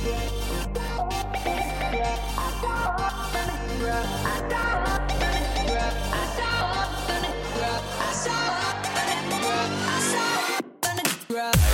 I saw the.